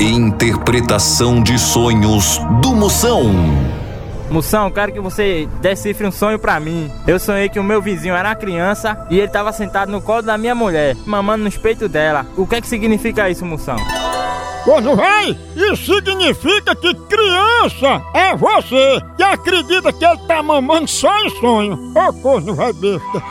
Interpretação de sonhos do Moção. Moção, quero que você decifre um sonho para mim. Eu sonhei que o meu vizinho era criança e ele tava sentado no colo da minha mulher, mamando nos peitos dela. O que é que significa isso, Moção? Corno vai! Isso significa que criança é você que acredita que ele tá mamando só em sonho. Ô corno vai besta!